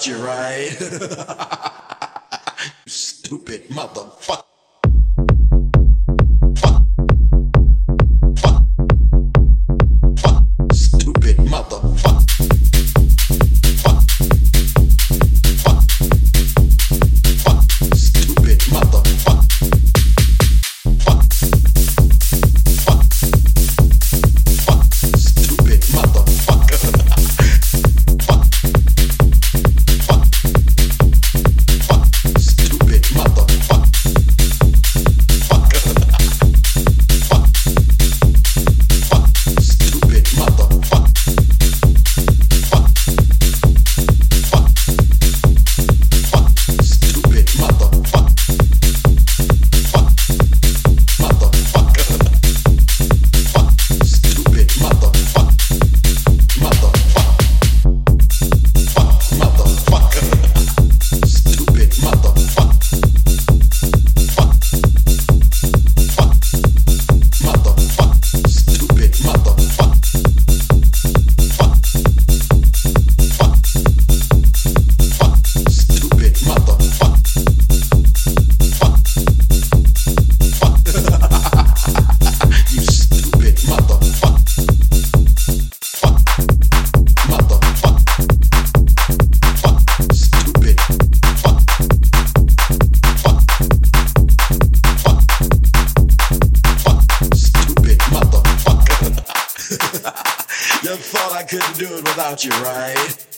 about you, right? you stupid motherfucker. thought I couldn't do it without you, right?